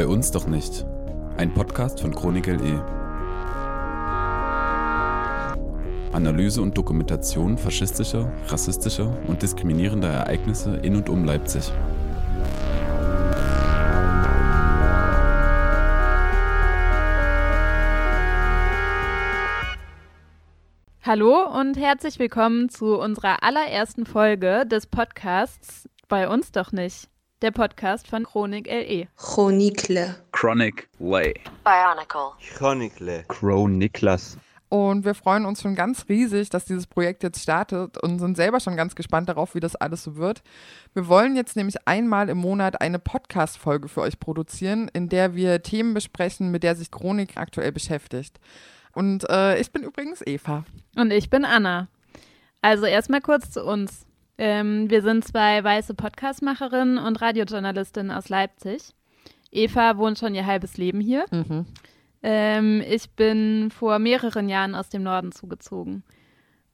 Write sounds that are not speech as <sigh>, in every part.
Bei uns doch nicht. Ein Podcast von Chronik LE. Analyse und Dokumentation faschistischer, rassistischer und diskriminierender Ereignisse in und um Leipzig. Hallo und herzlich willkommen zu unserer allerersten Folge des Podcasts Bei uns doch nicht. Der Podcast von Chronik LE. Chronicle. Chronic Lay. Bionicle. Chronicle. Crow Niklas. Und wir freuen uns schon ganz riesig, dass dieses Projekt jetzt startet und sind selber schon ganz gespannt darauf, wie das alles so wird. Wir wollen jetzt nämlich einmal im Monat eine Podcast-Folge für euch produzieren, in der wir Themen besprechen, mit der sich Chronik aktuell beschäftigt. Und äh, ich bin übrigens Eva. Und ich bin Anna. Also erstmal kurz zu uns. Ähm, wir sind zwei weiße Podcastmacherinnen und Radiojournalistinnen aus Leipzig. Eva wohnt schon ihr halbes Leben hier. Mhm. Ähm, ich bin vor mehreren Jahren aus dem Norden zugezogen.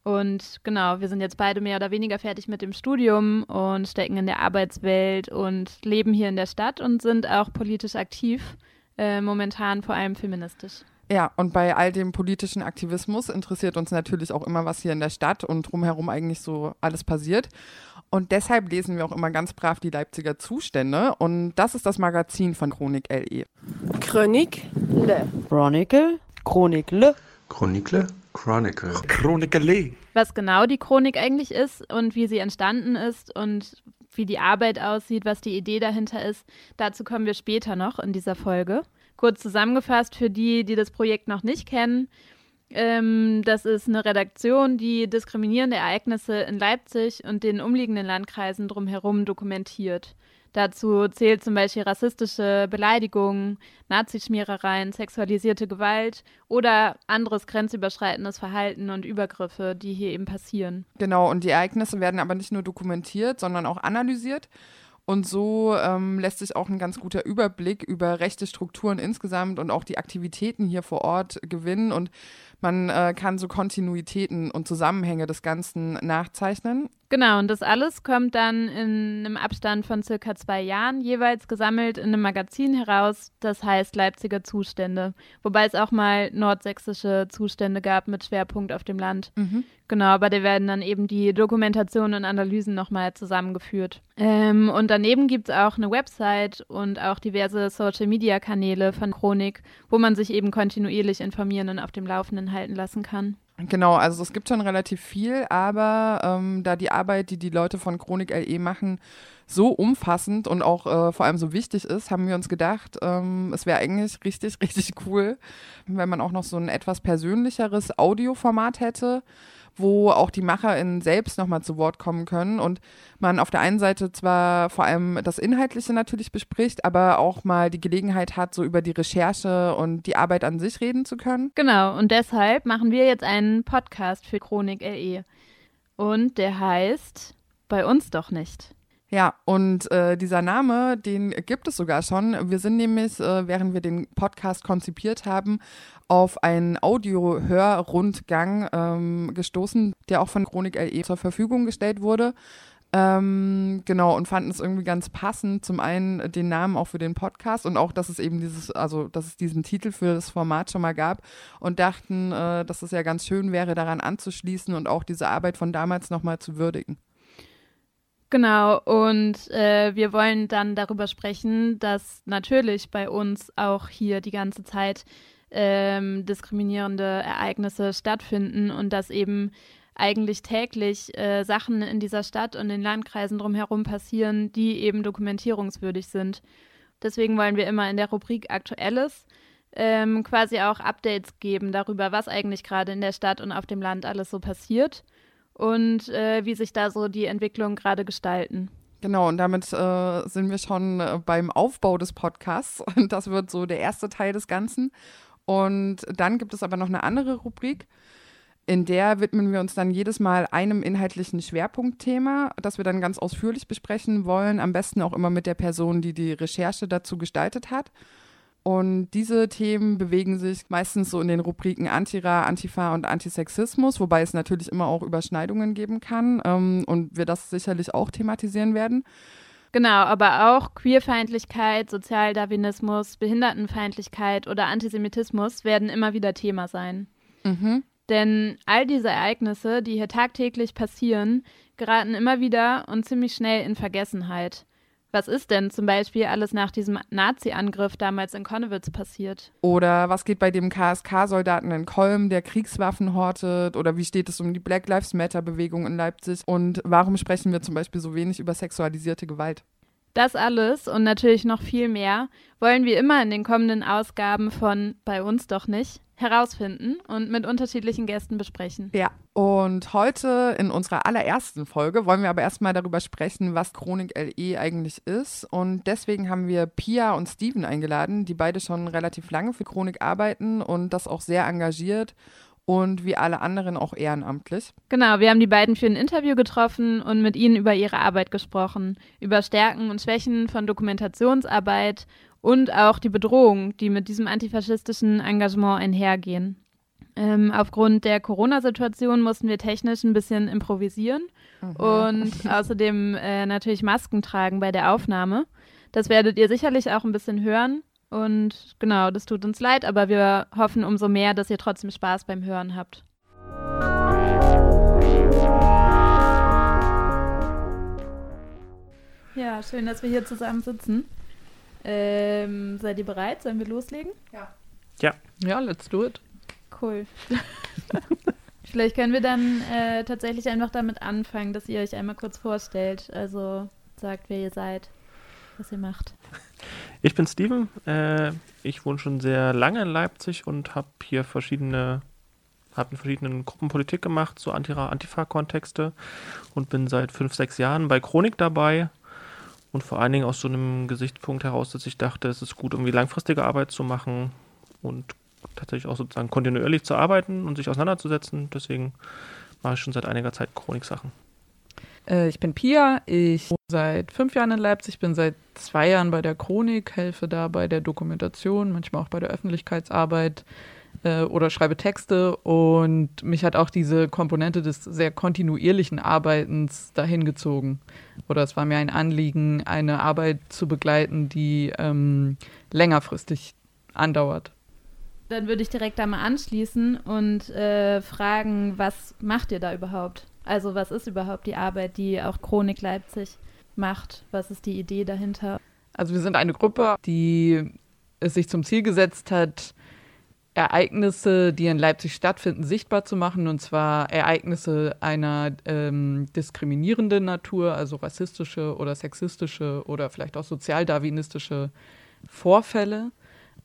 Und genau, wir sind jetzt beide mehr oder weniger fertig mit dem Studium und stecken in der Arbeitswelt und leben hier in der Stadt und sind auch politisch aktiv, äh, momentan vor allem feministisch. Ja, und bei all dem politischen Aktivismus interessiert uns natürlich auch immer, was hier in der Stadt und drumherum eigentlich so alles passiert. Und deshalb lesen wir auch immer ganz brav die Leipziger Zustände. Und das ist das Magazin von Chronik LE. Chronique. Le. Chronicle, Chronicle, Chronicle. Chronicle. Chronicle. was genau die Chronik eigentlich ist und wie sie entstanden ist und wie die Arbeit aussieht, was die Idee dahinter ist. Dazu kommen wir später noch in dieser Folge. Kurz zusammengefasst für die, die das Projekt noch nicht kennen. Ähm, das ist eine Redaktion, die diskriminierende Ereignisse in Leipzig und den umliegenden Landkreisen drumherum dokumentiert. Dazu zählt zum Beispiel rassistische Beleidigungen, Nazischmierereien, sexualisierte Gewalt oder anderes grenzüberschreitendes Verhalten und Übergriffe, die hier eben passieren. Genau, und die Ereignisse werden aber nicht nur dokumentiert, sondern auch analysiert. Und so ähm, lässt sich auch ein ganz guter Überblick über rechte Strukturen insgesamt und auch die Aktivitäten hier vor Ort gewinnen. Und man äh, kann so Kontinuitäten und Zusammenhänge des Ganzen nachzeichnen. Genau, und das alles kommt dann in einem Abstand von circa zwei Jahren jeweils gesammelt in einem Magazin heraus, das heißt Leipziger Zustände, wobei es auch mal nordsächsische Zustände gab mit Schwerpunkt auf dem Land. Genau, aber da werden dann eben die Dokumentationen und Analysen nochmal zusammengeführt. Ähm, und daneben gibt es auch eine Website und auch diverse Social-Media-Kanäle von Chronik, wo man sich eben kontinuierlich informieren und auf dem Laufenden halten lassen kann. Genau, also es gibt schon relativ viel, aber ähm, da die Arbeit, die die Leute von Chronik LE machen, so umfassend und auch äh, vor allem so wichtig ist, haben wir uns gedacht, ähm, es wäre eigentlich richtig, <laughs> richtig cool, wenn man auch noch so ein etwas persönlicheres Audioformat hätte, wo auch die MacherInnen selbst nochmal zu Wort kommen können und man auf der einen Seite zwar vor allem das Inhaltliche natürlich bespricht, aber auch mal die Gelegenheit hat, so über die Recherche und die Arbeit an sich reden zu können. Genau, und deshalb machen wir jetzt einen Podcast für Chronik LE. Und der heißt Bei uns doch nicht. Ja, und äh, dieser Name, den gibt es sogar schon. Wir sind nämlich, äh, während wir den Podcast konzipiert haben, auf einen Audio-Hörrundgang ähm, gestoßen, der auch von Chronik LE zur Verfügung gestellt wurde. Ähm, genau, und fanden es irgendwie ganz passend, zum einen den Namen auch für den Podcast und auch, dass es eben dieses, also dass es diesen Titel für das Format schon mal gab und dachten, äh, dass es ja ganz schön wäre, daran anzuschließen und auch diese Arbeit von damals nochmal zu würdigen. Genau, und äh, wir wollen dann darüber sprechen, dass natürlich bei uns auch hier die ganze Zeit ähm, diskriminierende Ereignisse stattfinden und dass eben eigentlich täglich äh, Sachen in dieser Stadt und in Landkreisen drumherum passieren, die eben dokumentierungswürdig sind. Deswegen wollen wir immer in der Rubrik Aktuelles ähm, quasi auch Updates geben darüber, was eigentlich gerade in der Stadt und auf dem Land alles so passiert und äh, wie sich da so die Entwicklungen gerade gestalten. Genau, und damit äh, sind wir schon äh, beim Aufbau des Podcasts. Und das wird so der erste Teil des Ganzen. Und dann gibt es aber noch eine andere Rubrik, in der widmen wir uns dann jedes Mal einem inhaltlichen Schwerpunktthema, das wir dann ganz ausführlich besprechen wollen. Am besten auch immer mit der Person, die die Recherche dazu gestaltet hat. Und diese Themen bewegen sich meistens so in den Rubriken Antira, Antifa und Antisexismus, wobei es natürlich immer auch Überschneidungen geben kann ähm, und wir das sicherlich auch thematisieren werden. Genau, aber auch Queerfeindlichkeit, Sozialdarwinismus, Behindertenfeindlichkeit oder Antisemitismus werden immer wieder Thema sein. Mhm. Denn all diese Ereignisse, die hier tagtäglich passieren, geraten immer wieder und ziemlich schnell in Vergessenheit. Was ist denn zum Beispiel alles nach diesem Nazi-Angriff damals in Konnewitz passiert? Oder was geht bei dem KSK-Soldaten in Kolm, der Kriegswaffen hortet? Oder wie steht es um die Black Lives Matter-Bewegung in Leipzig? Und warum sprechen wir zum Beispiel so wenig über sexualisierte Gewalt? Das alles und natürlich noch viel mehr wollen wir immer in den kommenden Ausgaben von Bei uns doch nicht herausfinden und mit unterschiedlichen Gästen besprechen. Ja. Und heute in unserer allerersten Folge wollen wir aber erstmal darüber sprechen, was Chronik LE eigentlich ist. Und deswegen haben wir Pia und Steven eingeladen, die beide schon relativ lange für Chronik arbeiten und das auch sehr engagiert und wie alle anderen auch ehrenamtlich. Genau, wir haben die beiden für ein Interview getroffen und mit ihnen über ihre Arbeit gesprochen, über Stärken und Schwächen von Dokumentationsarbeit und auch die Bedrohung, die mit diesem antifaschistischen Engagement einhergehen. Ähm, aufgrund der Corona-Situation mussten wir technisch ein bisschen improvisieren mhm. und <laughs> außerdem äh, natürlich Masken tragen bei der Aufnahme. Das werdet ihr sicherlich auch ein bisschen hören. Und genau, das tut uns leid, aber wir hoffen umso mehr, dass ihr trotzdem Spaß beim Hören habt. Ja, schön, dass wir hier zusammen sitzen. Ähm, seid ihr bereit? Sollen wir loslegen? Ja. Ja. Ja, let's do it. Cool. <laughs> Vielleicht können wir dann äh, tatsächlich einfach damit anfangen, dass ihr euch einmal kurz vorstellt. Also sagt, wer ihr seid, was ihr macht. Ich bin Steven. Äh, ich wohne schon sehr lange in Leipzig und habe hier verschiedene, habe in verschiedenen Gruppen Politik gemacht, so Antifa-Kontexte und bin seit fünf, sechs Jahren bei Chronik dabei. Und vor allen Dingen aus so einem Gesichtspunkt heraus, dass ich dachte, es ist gut, irgendwie langfristige Arbeit zu machen und tatsächlich auch sozusagen kontinuierlich zu arbeiten und sich auseinanderzusetzen. Deswegen mache ich schon seit einiger Zeit Chronik-Sachen. Äh, ich bin Pia, ich wohne seit fünf Jahren in Leipzig, bin seit zwei Jahren bei der Chronik, helfe da bei der Dokumentation, manchmal auch bei der Öffentlichkeitsarbeit äh, oder schreibe Texte und mich hat auch diese Komponente des sehr kontinuierlichen Arbeitens dahin gezogen. Oder es war mir ein Anliegen, eine Arbeit zu begleiten, die ähm, längerfristig andauert. Dann würde ich direkt da mal anschließen und äh, fragen, was macht ihr da überhaupt? Also was ist überhaupt die Arbeit, die auch Chronik Leipzig macht? Was ist die Idee dahinter? Also wir sind eine Gruppe, die es sich zum Ziel gesetzt hat, Ereignisse, die in Leipzig stattfinden, sichtbar zu machen. Und zwar Ereignisse einer ähm, diskriminierenden Natur, also rassistische oder sexistische oder vielleicht auch sozialdarwinistische Vorfälle.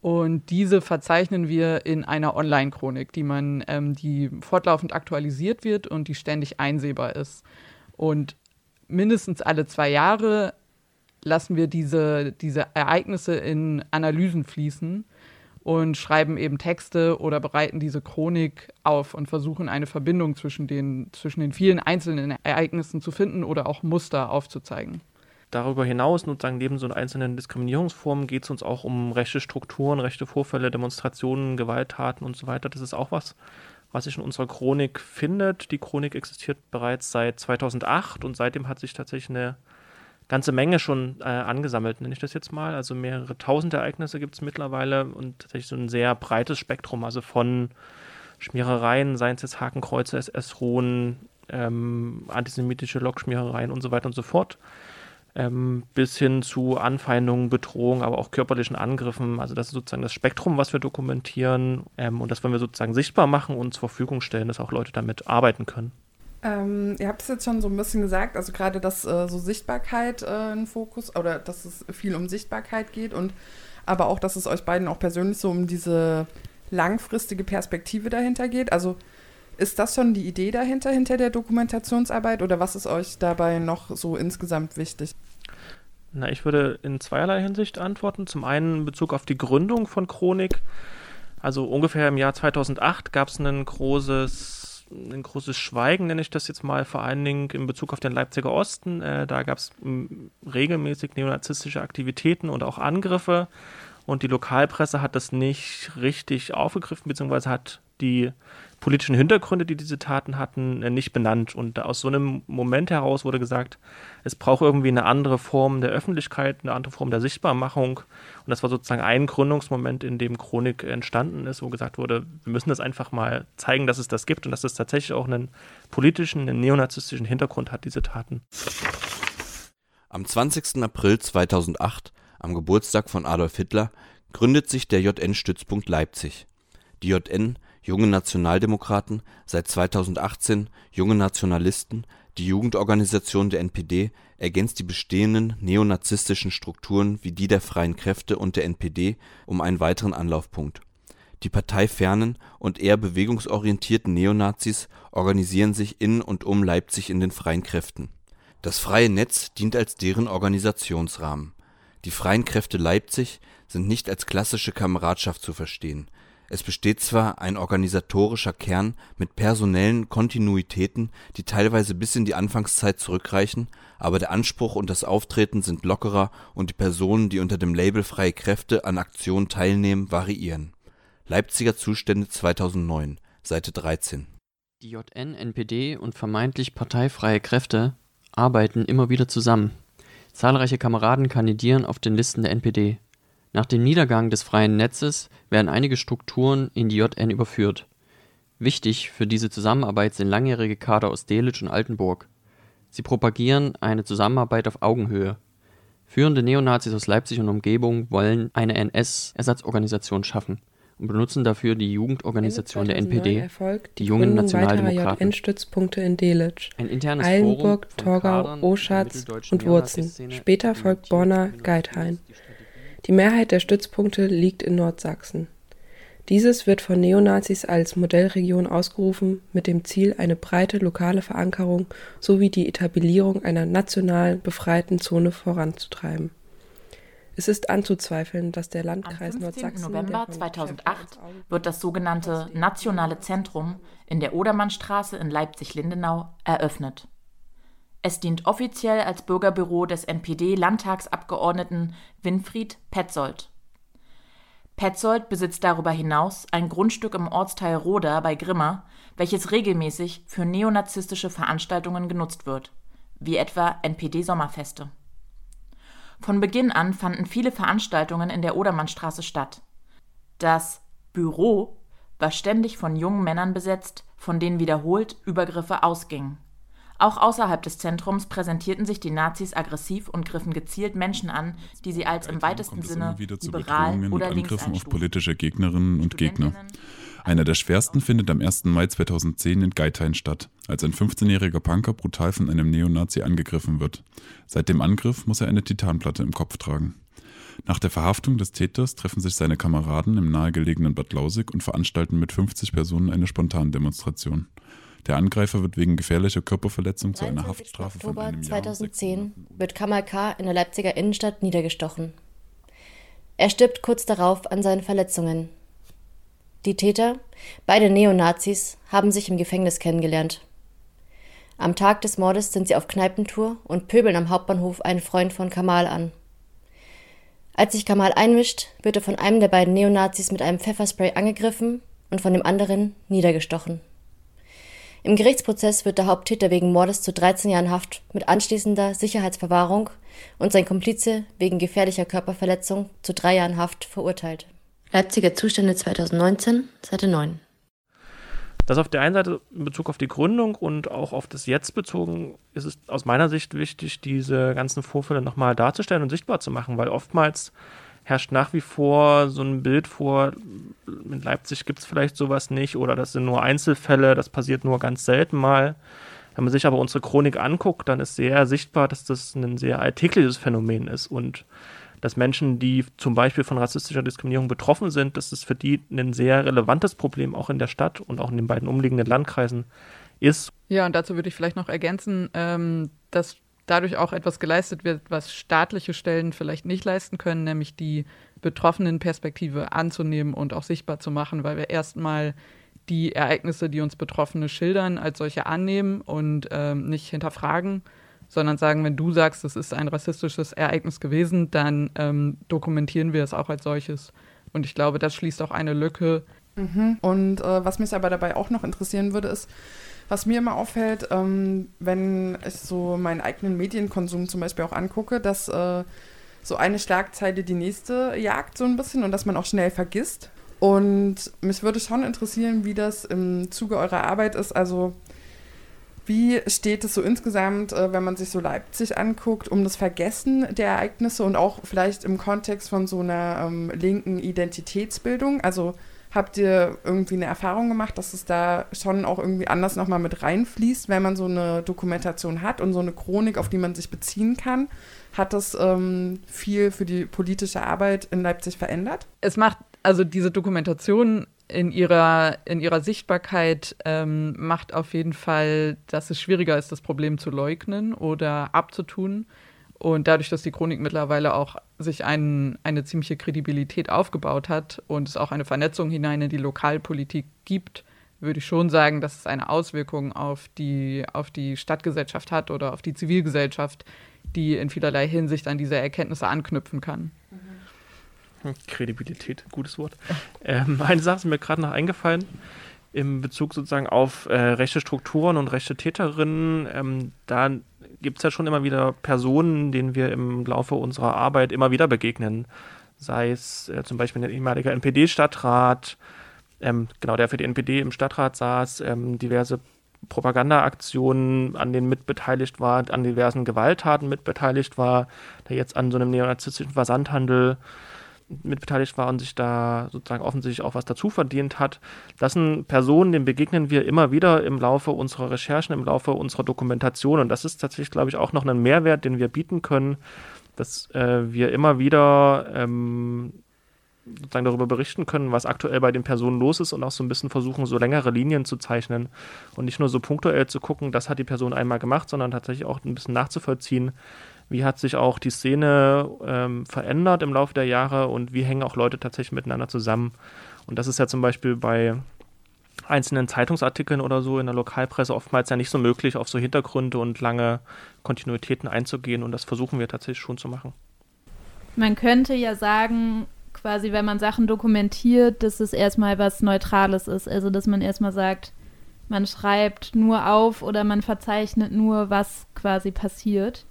Und diese verzeichnen wir in einer Online-Chronik, die man, ähm, die fortlaufend aktualisiert wird und die ständig einsehbar ist. Und mindestens alle zwei Jahre lassen wir diese, diese Ereignisse in Analysen fließen und schreiben eben Texte oder bereiten diese Chronik auf und versuchen eine Verbindung zwischen den, zwischen den vielen einzelnen Ereignissen zu finden oder auch Muster aufzuzeigen. Darüber hinaus, sozusagen neben so einzelnen Diskriminierungsformen, geht es uns auch um rechte Strukturen, rechte Vorfälle, Demonstrationen, Gewalttaten und so weiter. Das ist auch was, was sich in unserer Chronik findet. Die Chronik existiert bereits seit 2008 und seitdem hat sich tatsächlich eine ganze Menge schon äh, angesammelt, nenne ich das jetzt mal. Also mehrere tausend Ereignisse gibt es mittlerweile und tatsächlich so ein sehr breites Spektrum, also von Schmierereien, seien es jetzt Hakenkreuze, SS-Ruhen, ähm, antisemitische Lokschmierereien und so weiter und so fort ähm, bis hin zu Anfeindungen, Bedrohungen, aber auch körperlichen Angriffen. Also das ist sozusagen das Spektrum, was wir dokumentieren ähm, und das wollen wir sozusagen sichtbar machen und zur Verfügung stellen, dass auch Leute damit arbeiten können. Ähm, ihr habt es jetzt schon so ein bisschen gesagt, also gerade, dass äh, so Sichtbarkeit äh, ein Fokus oder dass es viel um Sichtbarkeit geht und aber auch, dass es euch beiden auch persönlich so um diese langfristige Perspektive dahinter geht. Also ist das schon die Idee dahinter, hinter der Dokumentationsarbeit oder was ist euch dabei noch so insgesamt wichtig? Na, ich würde in zweierlei Hinsicht antworten. Zum einen in Bezug auf die Gründung von Chronik. Also ungefähr im Jahr 2008 gab es ein großes, ein großes Schweigen, nenne ich das jetzt mal, vor allen Dingen in Bezug auf den Leipziger Osten. Äh, da gab es regelmäßig neonazistische Aktivitäten und auch Angriffe. Und die Lokalpresse hat das nicht richtig aufgegriffen, beziehungsweise hat die politischen Hintergründe, die diese Taten hatten, äh, nicht benannt. Und aus so einem Moment heraus wurde gesagt, es braucht irgendwie eine andere Form der Öffentlichkeit, eine andere Form der Sichtbarmachung. Und das war sozusagen ein Gründungsmoment, in dem Chronik entstanden ist, wo gesagt wurde, wir müssen das einfach mal zeigen, dass es das gibt und dass es tatsächlich auch einen politischen, einen neonazistischen Hintergrund hat, diese Taten. Am 20. April 2008, am Geburtstag von Adolf Hitler, gründet sich der JN-Stützpunkt Leipzig. Die JN Junge Nationaldemokraten, seit 2018 Junge Nationalisten, die Jugendorganisation der NPD, ergänzt die bestehenden neonazistischen Strukturen wie die der Freien Kräfte und der NPD um einen weiteren Anlaufpunkt. Die parteifernen und eher bewegungsorientierten Neonazis organisieren sich in und um Leipzig in den Freien Kräften. Das Freie Netz dient als deren Organisationsrahmen. Die Freien Kräfte Leipzig sind nicht als klassische Kameradschaft zu verstehen es besteht zwar ein organisatorischer Kern mit personellen Kontinuitäten, die teilweise bis in die Anfangszeit zurückreichen, aber der Anspruch und das Auftreten sind lockerer und die Personen, die unter dem Label Freie Kräfte an Aktionen teilnehmen, variieren. Leipziger Zustände 2009, Seite 13 Die JN, NPD und vermeintlich parteifreie Kräfte arbeiten immer wieder zusammen. Zahlreiche Kameraden kandidieren auf den Listen der NPD nach dem Niedergang des freien Netzes werden einige Strukturen in die JN überführt. Wichtig für diese Zusammenarbeit sind langjährige Kader aus Delitzsch und Altenburg. Sie propagieren eine Zusammenarbeit auf Augenhöhe. Führende Neonazis aus Leipzig und Umgebung wollen eine NS-Ersatzorganisation schaffen und benutzen dafür die Jugendorganisation der NPD, die Jungen Nationaldemokraten. JN-Stützpunkte in Delitzsch, Ein internes Eilenburg, Torgau, Oschatz und Wurzen. Später folgt Borna, Geithain. Die Mehrheit der Stützpunkte liegt in Nordsachsen. Dieses wird von Neonazis als Modellregion ausgerufen, mit dem Ziel, eine breite lokale Verankerung sowie die Etablierung einer national befreiten Zone voranzutreiben. Es ist anzuzweifeln, dass der Landkreis Am 15. Nordsachsen. November der von 2008 wird das sogenannte Nationale Zentrum in der Odermannstraße in Leipzig-Lindenau eröffnet. Es dient offiziell als Bürgerbüro des NPD-Landtagsabgeordneten Winfried Petzold. Petzold besitzt darüber hinaus ein Grundstück im Ortsteil Roda bei Grimma, welches regelmäßig für neonazistische Veranstaltungen genutzt wird, wie etwa NPD-Sommerfeste. Von Beginn an fanden viele Veranstaltungen in der Odermannstraße statt. Das Büro war ständig von jungen Männern besetzt, von denen wiederholt Übergriffe ausgingen. Auch außerhalb des Zentrums präsentierten sich die Nazis aggressiv und griffen gezielt Menschen an, die sie als im weitesten Sinne wieder zu liberal Bedrohungen und oder links Angriffen auf politische Gegnerinnen und Gegner. Einer der schwersten findet am 1. Mai 2010 in Geithain statt, als ein 15-jähriger Punker brutal von einem Neonazi angegriffen wird. Seit dem Angriff muss er eine Titanplatte im Kopf tragen. Nach der Verhaftung des Täters treffen sich seine Kameraden im nahegelegenen Bad Lausig und veranstalten mit 50 Personen eine Spontandemonstration. Der Angreifer wird wegen gefährlicher Körperverletzung zu einer Haftstrafe von Oktober einem Jahr. und 2010 wird Kamal K. in der Leipziger Innenstadt niedergestochen. Er stirbt kurz darauf an seinen Verletzungen. Die Täter, beide Neonazis, haben sich im Gefängnis kennengelernt. Am Tag des Mordes sind sie auf Kneipentour und pöbeln am Hauptbahnhof einen Freund von Kamal an. Als sich Kamal einmischt, wird er von einem der beiden Neonazis mit einem Pfefferspray angegriffen und von dem anderen niedergestochen. Im Gerichtsprozess wird der Haupttäter wegen Mordes zu 13 Jahren Haft mit anschließender Sicherheitsverwahrung und sein Komplize wegen gefährlicher Körperverletzung zu drei Jahren Haft verurteilt. Leipziger Zustände 2019, Seite 9. Das auf der einen Seite in Bezug auf die Gründung und auch auf das Jetzt bezogen ist es aus meiner Sicht wichtig, diese ganzen Vorfälle nochmal darzustellen und sichtbar zu machen, weil oftmals herrscht nach wie vor so ein Bild vor, in Leipzig gibt es vielleicht sowas nicht oder das sind nur Einzelfälle, das passiert nur ganz selten mal. Wenn man sich aber unsere Chronik anguckt, dann ist sehr sichtbar, dass das ein sehr alltägliches Phänomen ist und dass Menschen, die zum Beispiel von rassistischer Diskriminierung betroffen sind, dass es für die ein sehr relevantes Problem auch in der Stadt und auch in den beiden umliegenden Landkreisen ist. Ja, und dazu würde ich vielleicht noch ergänzen, ähm, dass dadurch auch etwas geleistet wird, was staatliche Stellen vielleicht nicht leisten können, nämlich die betroffenen Perspektive anzunehmen und auch sichtbar zu machen, weil wir erstmal die Ereignisse, die uns Betroffene schildern, als solche annehmen und ähm, nicht hinterfragen, sondern sagen, wenn du sagst, es ist ein rassistisches Ereignis gewesen, dann ähm, dokumentieren wir es auch als solches. Und ich glaube, das schließt auch eine Lücke Mhm. Und äh, was mich aber dabei auch noch interessieren würde, ist, was mir immer auffällt, ähm, wenn ich so meinen eigenen Medienkonsum zum Beispiel auch angucke, dass äh, so eine Schlagzeile die nächste jagt so ein bisschen und dass man auch schnell vergisst. Und mich würde schon interessieren, wie das im Zuge eurer Arbeit ist. Also wie steht es so insgesamt, äh, wenn man sich so Leipzig anguckt, um das Vergessen der Ereignisse und auch vielleicht im Kontext von so einer ähm, linken Identitätsbildung? Also Habt ihr irgendwie eine Erfahrung gemacht, dass es da schon auch irgendwie anders nochmal mit reinfließt, wenn man so eine Dokumentation hat und so eine Chronik, auf die man sich beziehen kann? Hat das ähm, viel für die politische Arbeit in Leipzig verändert? Es macht, also diese Dokumentation in ihrer, in ihrer Sichtbarkeit ähm, macht auf jeden Fall, dass es schwieriger ist, das Problem zu leugnen oder abzutun. Und dadurch, dass die Chronik mittlerweile auch sich ein, eine ziemliche Kredibilität aufgebaut hat und es auch eine Vernetzung hinein in die Lokalpolitik gibt, würde ich schon sagen, dass es eine Auswirkung auf die, auf die Stadtgesellschaft hat oder auf die Zivilgesellschaft, die in vielerlei Hinsicht an diese Erkenntnisse anknüpfen kann. Hm, Kredibilität, gutes Wort. <laughs> Ähm, eine Sache ist mir gerade noch eingefallen im Bezug sozusagen auf äh, rechte Strukturen und rechte Täterinnen. Ähm, da gibt es ja schon immer wieder Personen, denen wir im Laufe unserer Arbeit immer wieder begegnen. Sei es äh, zum Beispiel ein ehemaliger NPD-Stadtrat, ähm, genau, der für die NPD im Stadtrat saß, ähm, diverse Propagandaaktionen an denen mitbeteiligt war, an diversen Gewalttaten mitbeteiligt war, der jetzt an so einem neonazistischen Versandhandel mitbeteiligt war und sich da sozusagen offensichtlich auch was dazu verdient hat. Das sind Personen, denen begegnen wir immer wieder im Laufe unserer Recherchen, im Laufe unserer Dokumentation. Und das ist tatsächlich, glaube ich, auch noch ein Mehrwert, den wir bieten können, dass äh, wir immer wieder ähm, sozusagen darüber berichten können, was aktuell bei den Personen los ist und auch so ein bisschen versuchen, so längere Linien zu zeichnen und nicht nur so punktuell zu gucken, das hat die Person einmal gemacht, sondern tatsächlich auch ein bisschen nachzuvollziehen, wie hat sich auch die Szene ähm, verändert im Laufe der Jahre und wie hängen auch Leute tatsächlich miteinander zusammen. Und das ist ja zum Beispiel bei einzelnen Zeitungsartikeln oder so in der Lokalpresse oftmals ja nicht so möglich, auf so Hintergründe und lange Kontinuitäten einzugehen. Und das versuchen wir tatsächlich schon zu machen. Man könnte ja sagen, quasi, wenn man Sachen dokumentiert, dass es erstmal was Neutrales ist. Also, dass man erstmal sagt, man schreibt nur auf oder man verzeichnet nur, was quasi passiert.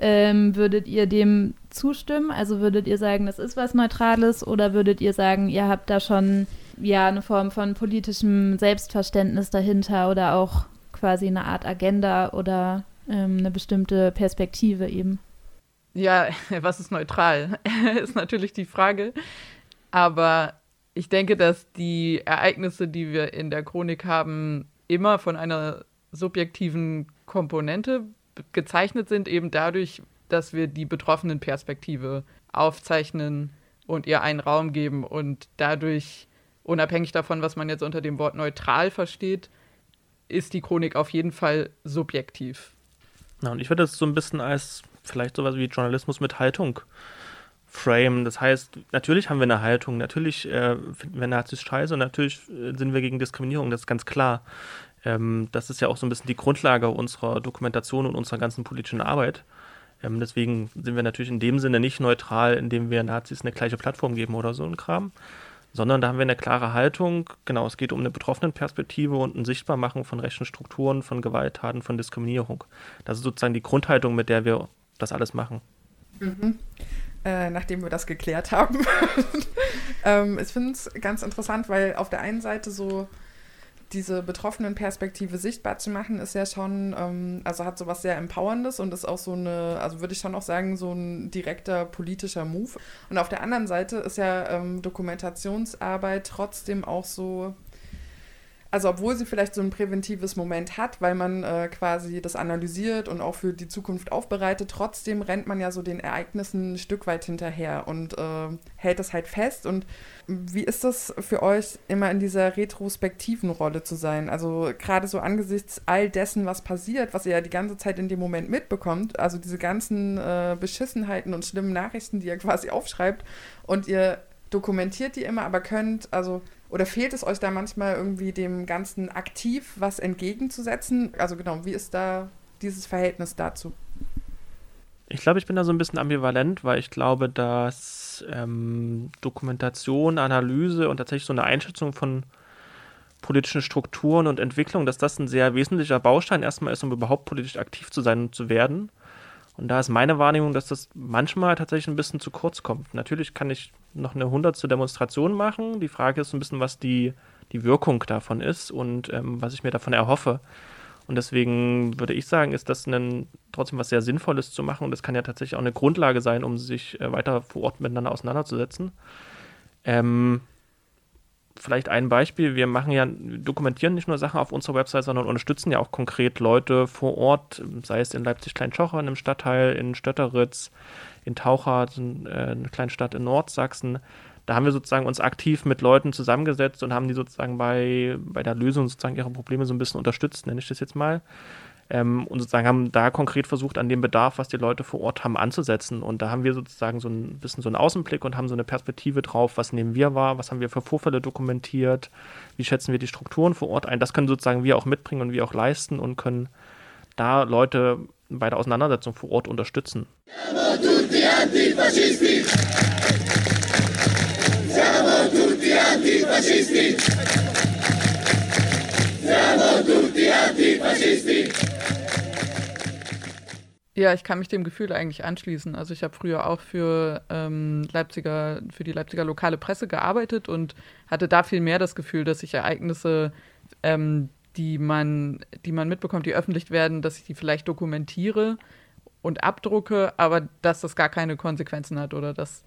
Ähm, würdet ihr dem zustimmen? Also würdet ihr sagen, das ist was Neutrales oder würdet ihr sagen, ihr habt da schon ja eine Form von politischem Selbstverständnis dahinter oder auch quasi eine Art Agenda oder ähm, eine bestimmte Perspektive eben? Ja, <laughs> was ist neutral? <laughs> ist natürlich die Frage. Aber ich denke, dass die Ereignisse, die wir in der Chronik haben, immer von einer subjektiven Komponente gezeichnet sind, eben dadurch, dass wir die betroffenen Perspektive aufzeichnen und ihr einen Raum geben und dadurch, unabhängig davon, was man jetzt unter dem Wort neutral versteht, ist die Chronik auf jeden Fall subjektiv. Ja, und ich würde das so ein bisschen als vielleicht sowas wie Journalismus mit Haltung frame. Das heißt, natürlich haben wir eine Haltung, natürlich äh, finden wir Nazis scheiße und natürlich äh, sind wir gegen Diskriminierung, das ist ganz klar. Ähm, das ist ja auch so ein bisschen die Grundlage unserer Dokumentation und unserer ganzen politischen Arbeit. Ähm, deswegen sind wir natürlich in dem Sinne nicht neutral, indem wir Nazis eine gleiche Plattform geben oder so ein Kram, sondern da haben wir eine klare Haltung. Genau, es geht um eine betroffenen Perspektive und ein Sichtbarmachen von rechten Strukturen, von Gewalttaten, von Diskriminierung. Das ist sozusagen die Grundhaltung, mit der wir das alles machen. Mhm. Äh, nachdem wir das geklärt haben. <laughs> ähm, ich finde es ganz interessant, weil auf der einen Seite so diese betroffenen Perspektive sichtbar zu machen, ist ja schon, ähm, also hat sowas sehr Empowerndes und ist auch so eine, also würde ich schon auch sagen, so ein direkter politischer Move. Und auf der anderen Seite ist ja ähm, Dokumentationsarbeit trotzdem auch so, also obwohl sie vielleicht so ein präventives Moment hat, weil man äh, quasi das analysiert und auch für die Zukunft aufbereitet, trotzdem rennt man ja so den Ereignissen ein Stück weit hinterher und äh, hält das halt fest. Und wie ist das für euch, immer in dieser retrospektiven Rolle zu sein? Also gerade so angesichts all dessen, was passiert, was ihr ja die ganze Zeit in dem Moment mitbekommt, also diese ganzen äh, Beschissenheiten und schlimmen Nachrichten, die ihr quasi aufschreibt und ihr dokumentiert die immer, aber könnt, also oder fehlt es euch da manchmal irgendwie dem Ganzen aktiv was entgegenzusetzen? Also genau, wie ist da dieses Verhältnis dazu? Ich glaube, ich bin da so ein bisschen ambivalent, weil ich glaube, dass ähm, Dokumentation, Analyse und tatsächlich so eine Einschätzung von politischen Strukturen und Entwicklung, dass das ein sehr wesentlicher Baustein erstmal ist, um überhaupt politisch aktiv zu sein und zu werden. Und da ist meine Wahrnehmung, dass das manchmal tatsächlich ein bisschen zu kurz kommt. Natürlich kann ich noch eine hundertste Demonstration machen. Die Frage ist ein bisschen, was die, die Wirkung davon ist und ähm, was ich mir davon erhoffe. Und deswegen würde ich sagen, ist das ein, trotzdem was sehr Sinnvolles zu machen. Und das kann ja tatsächlich auch eine Grundlage sein, um sich äh, weiter vor Ort miteinander auseinanderzusetzen. Ähm, vielleicht ein Beispiel. Wir machen ja, dokumentieren nicht nur Sachen auf unserer Website, sondern unterstützen ja auch konkret Leute vor Ort, sei es in Leipzig-Kleinschochem, im Stadtteil, in Stötteritz, in Tauchert, äh, eine kleine Stadt in Nordsachsen da haben wir sozusagen uns aktiv mit Leuten zusammengesetzt und haben die sozusagen bei, bei der Lösung sozusagen ihrer Probleme so ein bisschen unterstützt, nenne ich das jetzt mal. Ähm, und sozusagen haben da konkret versucht, an dem Bedarf, was die Leute vor Ort haben, anzusetzen. Und da haben wir sozusagen so ein bisschen so einen Außenblick und haben so eine Perspektive drauf, was nehmen wir wahr, was haben wir für Vorfälle dokumentiert, wie schätzen wir die Strukturen vor Ort ein. Das können sozusagen wir auch mitbringen und wir auch leisten und können da Leute bei der Auseinandersetzung vor Ort unterstützen. Siamo tutti antifascisti! Ja, ich kann mich dem Gefühl eigentlich anschließen. Also ich habe früher auch für ähm, Leipziger, für die Leipziger lokale Presse gearbeitet und hatte da viel mehr das Gefühl, dass ich Ereignisse, ähm, die man, die man mitbekommt, die öffentlich werden, dass ich die vielleicht dokumentiere und abdrucke, aber dass das gar keine Konsequenzen hat oder dass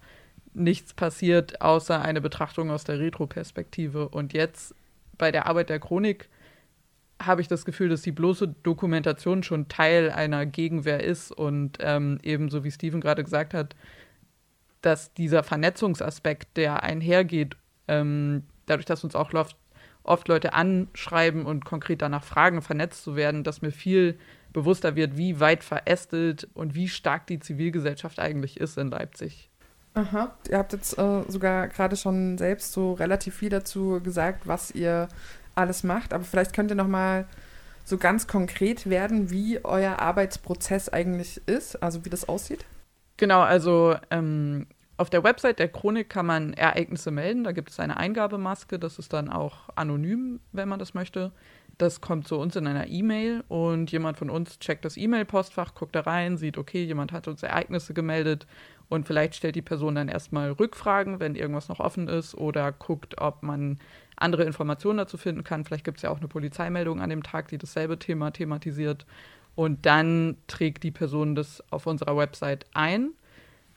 nichts passiert, außer eine Betrachtung aus der Retroperspektive. Und jetzt bei der Arbeit der Chronik habe ich das Gefühl, dass die bloße Dokumentation schon Teil einer Gegenwehr ist und ähm, ebenso wie Steven gerade gesagt hat, dass dieser Vernetzungsaspekt, der einhergeht, ähm, dadurch, dass uns auch oft, oft Leute anschreiben und konkret danach fragen, vernetzt zu werden, dass mir viel bewusster wird, wie weit verästelt und wie stark die Zivilgesellschaft eigentlich ist in Leipzig. Aha. Ihr habt jetzt äh, sogar gerade schon selbst so relativ viel dazu gesagt, was ihr alles macht, aber vielleicht könnt ihr noch mal so ganz konkret werden, wie euer Arbeitsprozess eigentlich ist, also wie das aussieht. Genau, also ähm, auf der Website der Chronik kann man Ereignisse melden. Da gibt es eine Eingabemaske, das ist dann auch anonym, wenn man das möchte. Das kommt zu uns in einer E-Mail und jemand von uns checkt das E-Mail-Postfach, guckt da rein, sieht, okay, jemand hat uns Ereignisse gemeldet und vielleicht stellt die Person dann erstmal Rückfragen, wenn irgendwas noch offen ist oder guckt, ob man andere Informationen dazu finden kann. Vielleicht gibt es ja auch eine Polizeimeldung an dem Tag, die dasselbe Thema thematisiert. Und dann trägt die Person das auf unserer Website ein.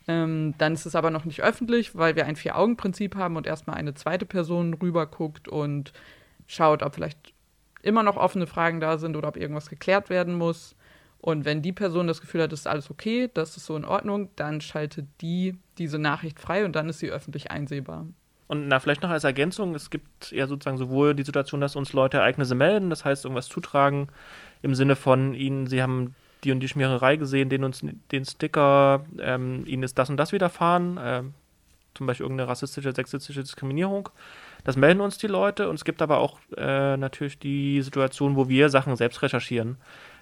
Ähm, dann ist es aber noch nicht öffentlich, weil wir ein Vier-Augen-Prinzip haben und erstmal eine zweite Person rüberguckt und schaut, ob vielleicht immer noch offene Fragen da sind oder ob irgendwas geklärt werden muss. Und wenn die Person das Gefühl hat, das ist alles okay, das ist so in Ordnung, dann schaltet die diese Nachricht frei und dann ist sie öffentlich einsehbar. Und na, vielleicht noch als Ergänzung, es gibt ja sozusagen sowohl die Situation, dass uns Leute Ereignisse melden, das heißt irgendwas zutragen, im Sinne von ihnen, sie haben die und die Schmiererei gesehen, den uns den Sticker, ähm, ihnen ist das und das widerfahren, äh, zum Beispiel irgendeine rassistische, sexistische Diskriminierung. Das melden uns die Leute und es gibt aber auch äh, natürlich die Situation, wo wir Sachen selbst recherchieren.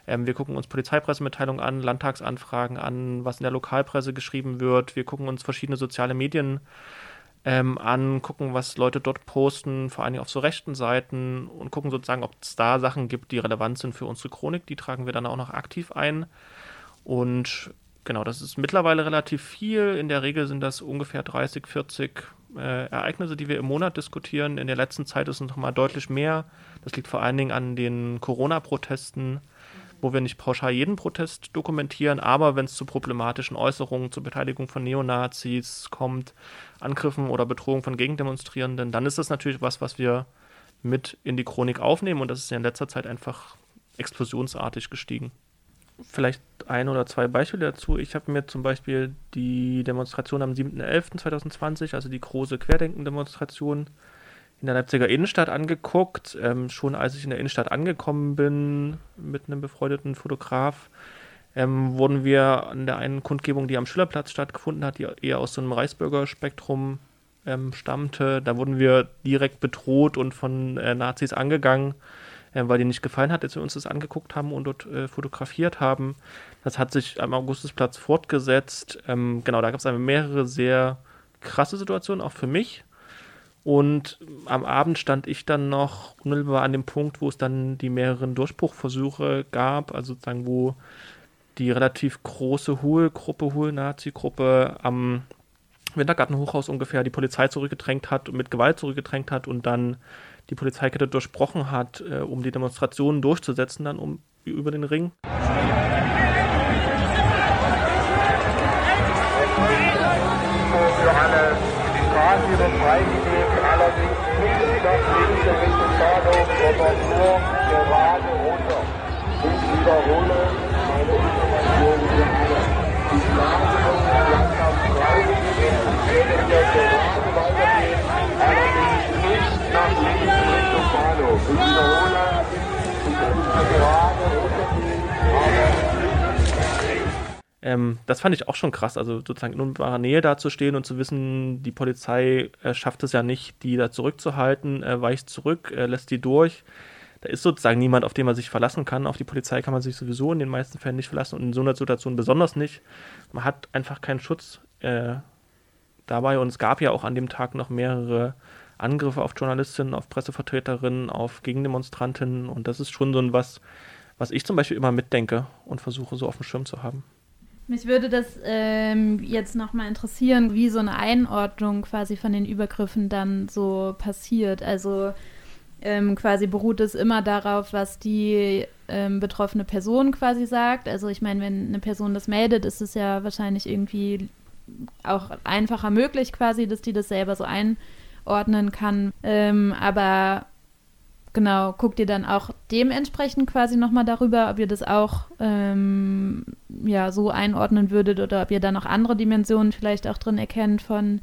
Ähm, wir gucken uns Polizeipressemitteilungen an, Landtagsanfragen an, was in der Lokalpresse geschrieben wird. Wir gucken uns verschiedene soziale Medien ähm, an, gucken, was Leute dort posten, vor allem auf so rechten Seiten und gucken sozusagen, ob es da Sachen gibt, die relevant sind für unsere Chronik. Die tragen wir dann auch noch aktiv ein. Und genau, das ist mittlerweile relativ viel. In der Regel sind das ungefähr 30, 40 äh, Ereignisse, die wir im Monat diskutieren. In der letzten Zeit ist es noch mal deutlich mehr. Das liegt vor allen Dingen an den Corona-Protesten wo wir nicht pauschal jeden Protest dokumentieren, aber wenn es zu problematischen Äußerungen, zur Beteiligung von Neonazis kommt, Angriffen oder Bedrohung von Gegendemonstrierenden, dann ist das natürlich was, was wir mit in die Chronik aufnehmen und das ist ja in letzter Zeit einfach explosionsartig gestiegen. Vielleicht ein oder zwei Beispiele dazu. Ich habe mir zum Beispiel die Demonstration am 7.11.2020, also die große Querdenken-Demonstration, in der Leipziger Innenstadt angeguckt. Ähm, schon als ich in der Innenstadt angekommen bin mit einem befreundeten Fotograf, ähm, wurden wir an der einen Kundgebung, die am Schillerplatz stattgefunden hat, die eher aus so einem Reichsbürgerspektrum ähm, stammte, da wurden wir direkt bedroht und von äh, Nazis angegangen. äh, weil die nicht gefallen hat, als wir uns das angeguckt haben und dort äh, fotografiert haben. Das hat sich am Augustusplatz fortgesetzt. Ähm, genau, da gab es mehrere sehr krasse Situationen, auch für mich. Und am Abend stand ich dann noch unmittelbar an dem Punkt, wo es dann die mehreren Durchbruchversuche gab, also sozusagen, wo die relativ große Hohl-Gruppe, Hohl-Nazi-Gruppe am Wintergartenhochhaus ungefähr die Polizei zurückgedrängt hat und mit Gewalt zurückgedrängt hat und dann die Polizeikette durchbrochen hat, äh, um die Demonstrationen durchzusetzen, dann um über den Ring. Für alle Straße freigegeben, allerdings nicht nach links Richtung Bahnhof, sondern nur Ähm, das fand ich auch schon krass, also sozusagen in unmittelbarer Nähe da zu stehen und zu wissen, die Polizei äh, schafft es ja nicht, die da zurückzuhalten, äh, weicht zurück, äh, lässt die durch. Da ist sozusagen niemand, auf den man sich verlassen kann. Auf die Polizei kann man sich sowieso in den meisten Fällen nicht verlassen und in so einer Situation besonders nicht. Man hat einfach keinen Schutz äh, dabei und es gab ja auch an dem Tag noch mehrere Angriffe auf Journalistinnen, auf Pressevertreterinnen, auf Gegendemonstrantinnen und das ist schon so ein was, was ich zum Beispiel immer mitdenke und versuche so auf dem Schirm zu haben. Mich würde das ähm, jetzt nochmal interessieren, wie so eine Einordnung quasi von den Übergriffen dann so passiert. Also ähm, quasi beruht es immer darauf, was die ähm, betroffene Person quasi sagt. Also ich meine, wenn eine Person das meldet, ist es ja wahrscheinlich irgendwie auch einfacher möglich quasi, dass die das selber so einordnen kann. Ähm, aber genau, guckt ihr dann auch dementsprechend quasi nochmal darüber, ob ihr das auch ähm, ja, so einordnen würdet oder ob ihr da noch andere Dimensionen vielleicht auch drin erkennt von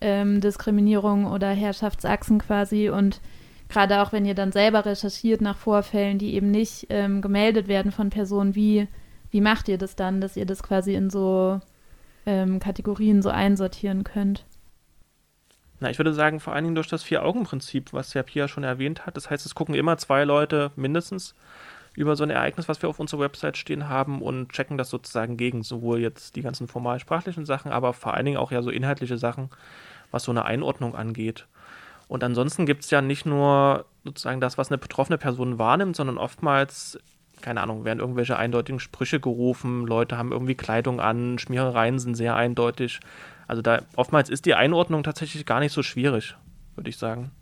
ähm, Diskriminierung oder Herrschaftsachsen quasi und gerade auch wenn ihr dann selber recherchiert nach Vorfällen, die eben nicht ähm, gemeldet werden von Personen, wie, wie macht ihr das dann, dass ihr das quasi in so ähm, Kategorien so einsortieren könnt? Na, ich würde sagen, vor allen Dingen durch das Vier-Augen-Prinzip, was ja Pia schon erwähnt hat. Das heißt, es gucken immer zwei Leute mindestens über so ein Ereignis, was wir auf unserer Website stehen haben und checken das sozusagen gegen, sowohl jetzt die ganzen formal-sprachlichen Sachen, aber vor allen Dingen auch ja so inhaltliche Sachen, was so eine Einordnung angeht. Und ansonsten gibt es ja nicht nur sozusagen das, was eine betroffene Person wahrnimmt, sondern oftmals, keine Ahnung, werden irgendwelche eindeutigen Sprüche gerufen, Leute haben irgendwie Kleidung an, Schmierereien sind sehr eindeutig. Also da oftmals ist die Einordnung tatsächlich gar nicht so schwierig, würde ich sagen.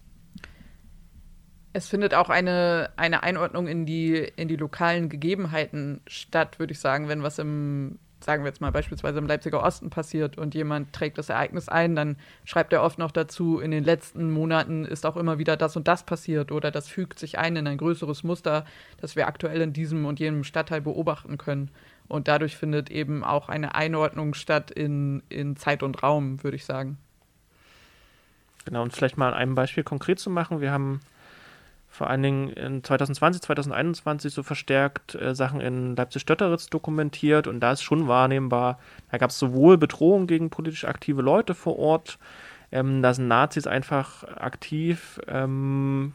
Es findet auch eine, eine Einordnung in die, in die lokalen Gegebenheiten statt, würde ich sagen. Wenn was im, sagen wir jetzt mal beispielsweise im Leipziger Osten passiert und jemand trägt das Ereignis ein, dann schreibt er oft noch dazu, in den letzten Monaten ist auch immer wieder das und das passiert oder das fügt sich ein in ein größeres Muster, das wir aktuell in diesem und jenem Stadtteil beobachten können. Und dadurch findet eben auch eine Einordnung statt in, in Zeit und Raum, würde ich sagen. Genau, und vielleicht mal an einem Beispiel konkret zu machen. Wir haben vor allen Dingen in 2020, 2021 so verstärkt äh, Sachen in Leipzig-Stötteritz dokumentiert und da ist schon wahrnehmbar, da gab es sowohl Bedrohungen gegen politisch aktive Leute vor Ort, ähm, da sind Nazis einfach aktiv, ähm,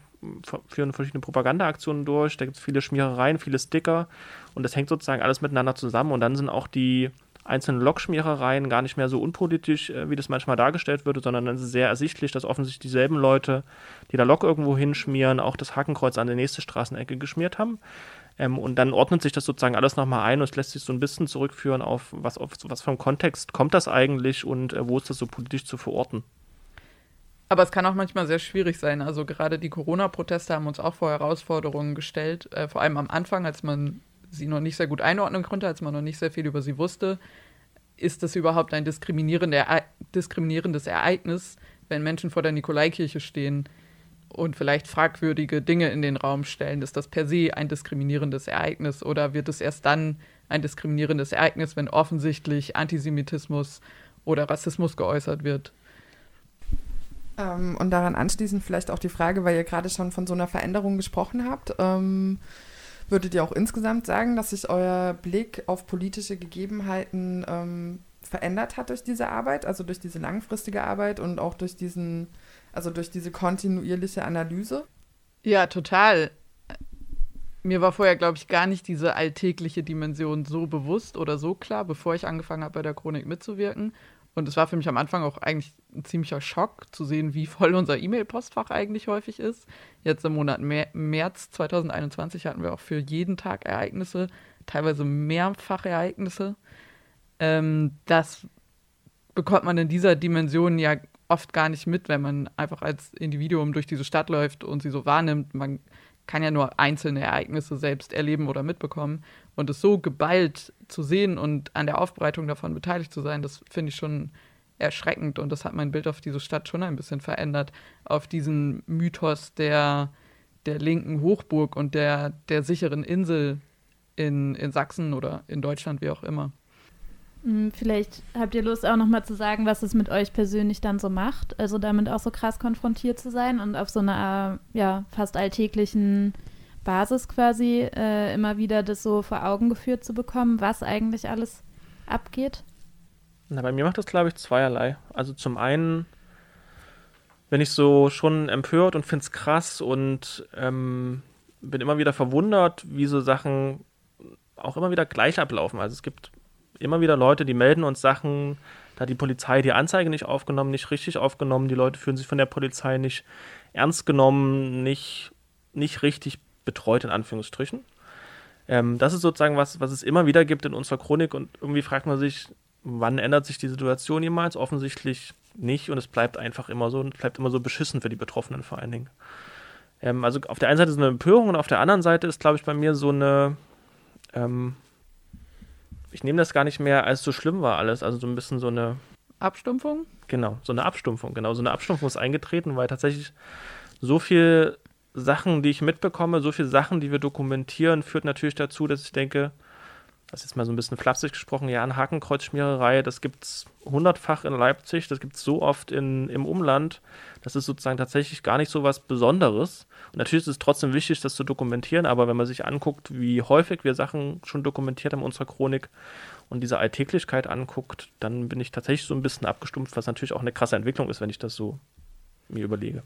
führen verschiedene Propagandaaktionen durch, da gibt es viele Schmierereien, viele Sticker und das hängt sozusagen alles miteinander zusammen und dann sind auch die einzelnen Lokschmierereien gar nicht mehr so unpolitisch, äh, wie das manchmal dargestellt würde, sondern dann ist es sehr ersichtlich, dass offensichtlich dieselben Leute, die da Lok irgendwo hinschmieren, auch das Hakenkreuz an der nächste Straßenecke geschmiert haben. Ähm, und dann ordnet sich das sozusagen alles nochmal ein und es lässt sich so ein bisschen zurückführen auf was, auf was einen Kontext kommt das eigentlich und äh, wo ist das so politisch zu verorten. Aber es kann auch manchmal sehr schwierig sein. Also gerade die Corona-Proteste haben uns auch vor Herausforderungen gestellt, äh, vor allem am Anfang, als man sie noch nicht sehr gut einordnen konnte, als man noch nicht sehr viel über sie wusste. Ist das überhaupt ein diskriminierendes Ereignis, wenn Menschen vor der Nikolaikirche stehen und vielleicht fragwürdige Dinge in den Raum stellen? Ist das per se ein diskriminierendes Ereignis oder wird es erst dann ein diskriminierendes Ereignis, wenn offensichtlich Antisemitismus oder Rassismus geäußert wird? Ähm, und daran anschließend vielleicht auch die Frage, weil ihr gerade schon von so einer Veränderung gesprochen habt. Ähm, würdet ihr auch insgesamt sagen, dass sich euer Blick auf politische Gegebenheiten ähm, verändert hat durch diese Arbeit, also durch diese langfristige Arbeit und auch durch diesen, also durch diese kontinuierliche Analyse? Ja, total. Mir war vorher, glaube ich, gar nicht diese alltägliche Dimension so bewusst oder so klar, bevor ich angefangen habe, bei der Chronik mitzuwirken. Und es war für mich am Anfang auch eigentlich ein ziemlicher Schock zu sehen, wie voll unser E-Mail-Postfach eigentlich häufig ist. Jetzt im Monat März 2021 hatten wir auch für jeden Tag Ereignisse, teilweise Mehrfachereignisse. Ähm, das bekommt man in dieser Dimension ja oft gar nicht mit, wenn man einfach als Individuum durch diese Stadt läuft und sie so wahrnimmt. Man kann ja nur einzelne Ereignisse selbst erleben oder mitbekommen. Und es so geballt zu sehen und an der Aufbereitung davon beteiligt zu sein, das finde ich schon erschreckend. Und das hat mein Bild auf diese Stadt schon ein bisschen verändert. Auf diesen Mythos der, der linken Hochburg und der, der sicheren Insel in, in Sachsen oder in Deutschland, wie auch immer. Hm, vielleicht habt ihr Lust auch nochmal zu sagen, was es mit euch persönlich dann so macht. Also damit auch so krass konfrontiert zu sein und auf so einer ja, fast alltäglichen Basis quasi äh, immer wieder das so vor Augen geführt zu bekommen, was eigentlich alles abgeht. Na, bei mir macht das, glaube ich, zweierlei. Also zum einen bin ich so schon empört und finde es krass und ähm, bin immer wieder verwundert, wie so Sachen auch immer wieder gleich ablaufen. Also es gibt immer wieder Leute, die melden uns Sachen, da hat die Polizei die Anzeige nicht aufgenommen, nicht richtig aufgenommen, die Leute fühlen sich von der Polizei nicht ernst genommen, nicht, nicht richtig betreut, in Anführungsstrichen. Ähm, das ist sozusagen was, was es immer wieder gibt in unserer Chronik und irgendwie fragt man sich, wann ändert sich die Situation jemals? Offensichtlich nicht und es bleibt einfach immer so und bleibt immer so beschissen für die Betroffenen vor allen Dingen. Ähm, also auf der einen Seite ist eine Empörung und auf der anderen Seite ist, glaube ich, bei mir so eine, ähm, ich nehme das gar nicht mehr als so schlimm war alles. Also so ein bisschen so eine. Abstumpfung? Genau, so eine Abstumpfung. Genau, so eine Abstumpfung ist eingetreten, weil tatsächlich so viel Sachen, die ich mitbekomme, so viele Sachen, die wir dokumentieren, führt natürlich dazu, dass ich denke, das ist jetzt mal so ein bisschen flapsig gesprochen, ja, eine Hakenkreuzschmiererei, das gibt es hundertfach in Leipzig, das gibt es so oft in, im Umland. Das ist sozusagen tatsächlich gar nicht so was Besonderes. Und natürlich ist es trotzdem wichtig, das zu dokumentieren, aber wenn man sich anguckt, wie häufig wir Sachen schon dokumentiert haben in unserer Chronik und diese Alltäglichkeit anguckt, dann bin ich tatsächlich so ein bisschen abgestumpft, was natürlich auch eine krasse Entwicklung ist, wenn ich das so mir überlege.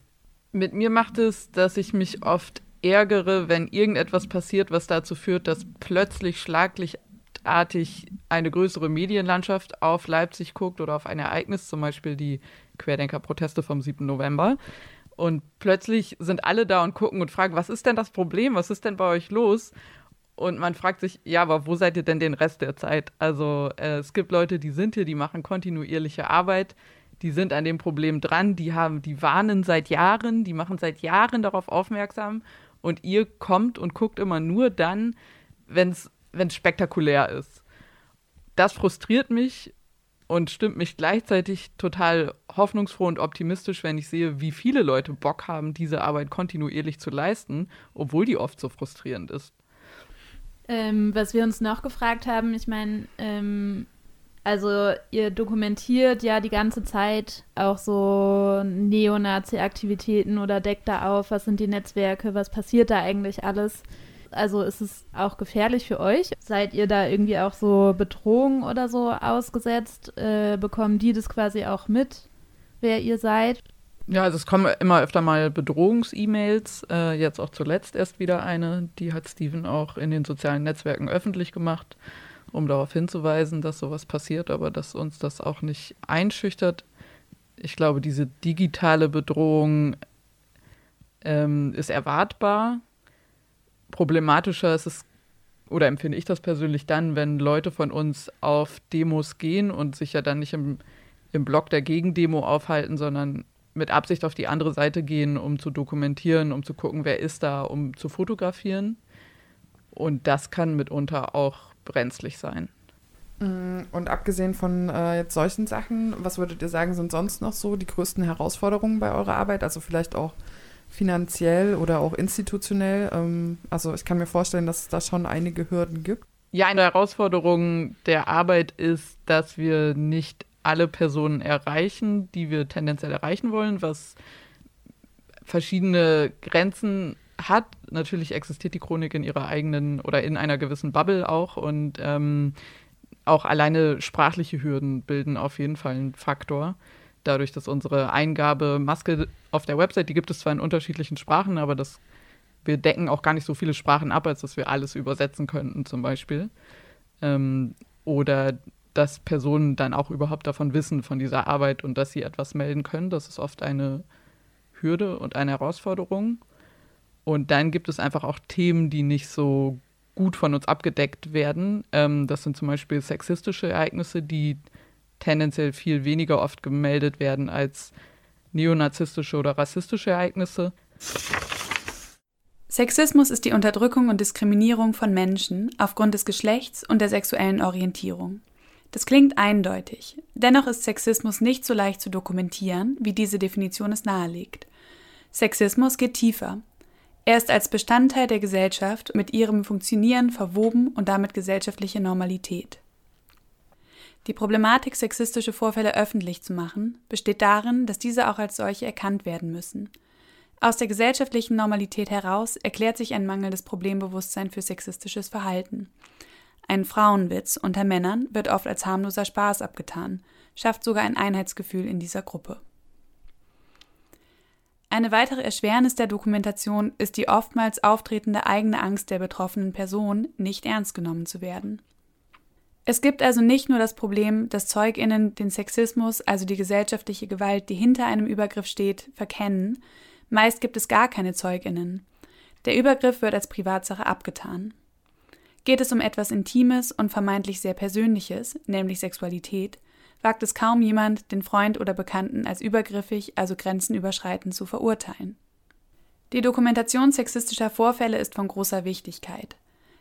Mit mir macht es, dass ich mich oft ärgere, wenn irgendetwas passiert, was dazu führt, dass plötzlich schlaglich artig eine größere Medienlandschaft auf Leipzig guckt oder auf ein Ereignis, zum Beispiel die Querdenker-Proteste vom 7. November. Und plötzlich sind alle da und gucken und fragen, was ist denn das Problem? Was ist denn bei euch los? Und man fragt sich, ja, aber wo seid ihr denn den Rest der Zeit? Also äh, es gibt Leute, die sind hier, die machen kontinuierliche Arbeit, die sind an dem Problem dran, die haben, die warnen seit Jahren, die machen seit Jahren darauf aufmerksam und ihr kommt und guckt immer nur dann, wenn es wenn es spektakulär ist. Das frustriert mich und stimmt mich gleichzeitig total hoffnungsfroh und optimistisch, wenn ich sehe, wie viele Leute Bock haben, diese Arbeit kontinuierlich zu leisten, obwohl die oft so frustrierend ist. Ähm, was wir uns noch gefragt haben, ich meine, ähm, also ihr dokumentiert ja die ganze Zeit auch so Neonazi-Aktivitäten oder deckt da auf, was sind die Netzwerke, was passiert da eigentlich alles. Also ist es auch gefährlich für euch? Seid ihr da irgendwie auch so Bedrohungen oder so ausgesetzt? Äh, bekommen die das quasi auch mit, wer ihr seid? Ja, also es kommen immer öfter mal Bedrohungs-E-Mails. Äh, jetzt auch zuletzt erst wieder eine. Die hat Steven auch in den sozialen Netzwerken öffentlich gemacht, um darauf hinzuweisen, dass sowas passiert, aber dass uns das auch nicht einschüchtert. Ich glaube, diese digitale Bedrohung ähm, ist erwartbar problematischer ist es, oder empfinde ich das persönlich dann, wenn Leute von uns auf Demos gehen und sich ja dann nicht im, im Block der Gegendemo aufhalten, sondern mit Absicht auf die andere Seite gehen, um zu dokumentieren, um zu gucken, wer ist da, um zu fotografieren. Und das kann mitunter auch brenzlig sein. Mm, und abgesehen von äh, jetzt solchen Sachen, was würdet ihr sagen, sind sonst noch so die größten Herausforderungen bei eurer Arbeit? Also vielleicht auch finanziell oder auch institutionell? Ähm, also ich kann mir vorstellen, dass es da schon einige Hürden gibt. Ja, eine Herausforderung der Arbeit ist, dass wir nicht alle Personen erreichen, die wir tendenziell erreichen wollen, was verschiedene Grenzen hat. Natürlich existiert die Chronik in ihrer eigenen oder in einer gewissen Bubble auch und ähm, auch alleine sprachliche Hürden bilden auf jeden Fall einen Faktor dadurch, dass unsere Eingabemaske auf der Website, die gibt es zwar in unterschiedlichen Sprachen, aber das wir decken auch gar nicht so viele Sprachen ab, als dass wir alles übersetzen könnten zum Beispiel. Ähm, oder dass Personen dann auch überhaupt davon wissen, von dieser Arbeit und dass sie etwas melden können. Das ist oft eine Hürde und eine Herausforderung. Und dann gibt es einfach auch Themen, die nicht so gut von uns abgedeckt werden. Ähm, das sind zum Beispiel sexistische Ereignisse, die tendenziell viel weniger oft gemeldet werden als neonazistische oder rassistische Ereignisse. Sexismus ist die Unterdrückung und Diskriminierung von Menschen aufgrund des Geschlechts und der sexuellen Orientierung. Das klingt eindeutig, dennoch ist Sexismus nicht so leicht zu dokumentieren, wie diese Definition es nahelegt. Sexismus geht tiefer. Er ist als Bestandteil der Gesellschaft mit ihrem Funktionieren verwoben und damit gesellschaftliche Normalität. Die Problematik, sexistische Vorfälle öffentlich zu machen, besteht darin, dass diese auch als solche erkannt werden müssen. Aus der gesellschaftlichen Normalität heraus erklärt sich ein mangelndes Problembewusstsein für sexistisches Verhalten. Ein Frauenwitz unter Männern wird oft als harmloser Spaß abgetan, schafft sogar ein Einheitsgefühl in dieser Gruppe. Eine weitere Erschwernis der Dokumentation ist die oftmals auftretende eigene Angst der betroffenen Person, nicht ernst genommen zu werden. Es gibt also nicht nur das Problem, dass Zeuginnen den Sexismus, also die gesellschaftliche Gewalt, die hinter einem Übergriff steht, verkennen, meist gibt es gar keine Zeuginnen. Der Übergriff wird als Privatsache abgetan. Geht es um etwas Intimes und vermeintlich sehr Persönliches, nämlich Sexualität, wagt es kaum jemand, den Freund oder Bekannten als übergriffig, also grenzenüberschreitend zu verurteilen. Die Dokumentation sexistischer Vorfälle ist von großer Wichtigkeit.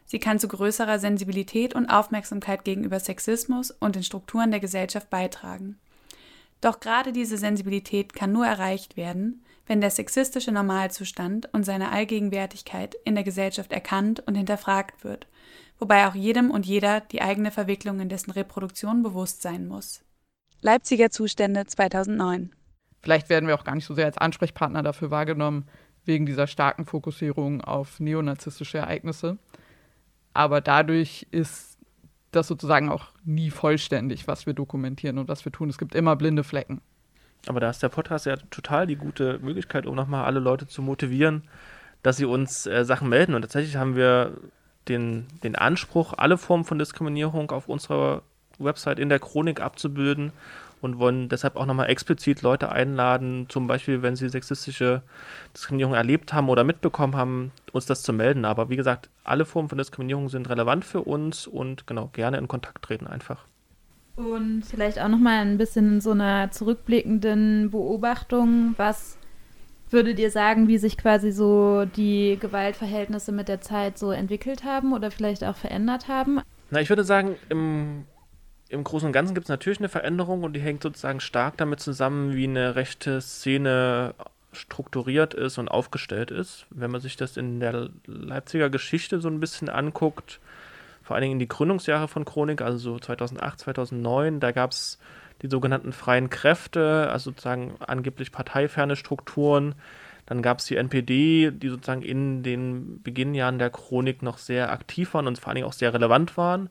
Sie kann zu größerer Sensibilität und Aufmerksamkeit gegenüber Sexismus und den Strukturen der Gesellschaft beitragen. Doch gerade diese Sensibilität kann nur erreicht werden, wenn der sexistische Normalzustand und seine Allgegenwärtigkeit in der Gesellschaft erkannt und hinterfragt wird, wobei auch jedem und jeder die eigene Verwicklung in dessen Reproduktion bewusst sein muss. Leipziger Zustände 2009. Vielleicht werden wir auch gar nicht so sehr als Ansprechpartner dafür wahrgenommen, wegen dieser starken Fokussierung auf neonazistische Ereignisse. Aber dadurch ist das sozusagen auch nie vollständig, was wir dokumentieren und was wir tun. Es gibt immer blinde Flecken. Aber da ist der Podcast ja total die gute Möglichkeit, um nochmal alle Leute zu motivieren, dass sie uns äh, Sachen melden. Und tatsächlich haben wir den, den Anspruch, alle Formen von Diskriminierung auf unserer Website in der Chronik abzubilden und wollen deshalb auch nochmal explizit Leute einladen, zum Beispiel, wenn sie sexistische Diskriminierung erlebt haben oder mitbekommen haben, uns das zu melden. Aber wie gesagt, alle Formen von Diskriminierung sind relevant für uns und genau, gerne in Kontakt treten einfach. Und vielleicht auch nochmal ein bisschen in so einer zurückblickenden Beobachtung, was würdet ihr sagen, wie sich quasi so die Gewaltverhältnisse mit der Zeit so entwickelt haben oder vielleicht auch verändert haben? Na, ich würde sagen, im im Großen und Ganzen gibt es natürlich eine Veränderung und die hängt sozusagen stark damit zusammen, wie eine rechte Szene strukturiert ist und aufgestellt ist. Wenn man sich das in der Leipziger Geschichte so ein bisschen anguckt, vor allen Dingen in die Gründungsjahre von Chronik, also so 2008, 2009, da gab es die sogenannten freien Kräfte, also sozusagen angeblich parteiferne Strukturen. Dann gab es die NPD, die sozusagen in den Beginnjahren der Chronik noch sehr aktiv waren und vor allen Dingen auch sehr relevant waren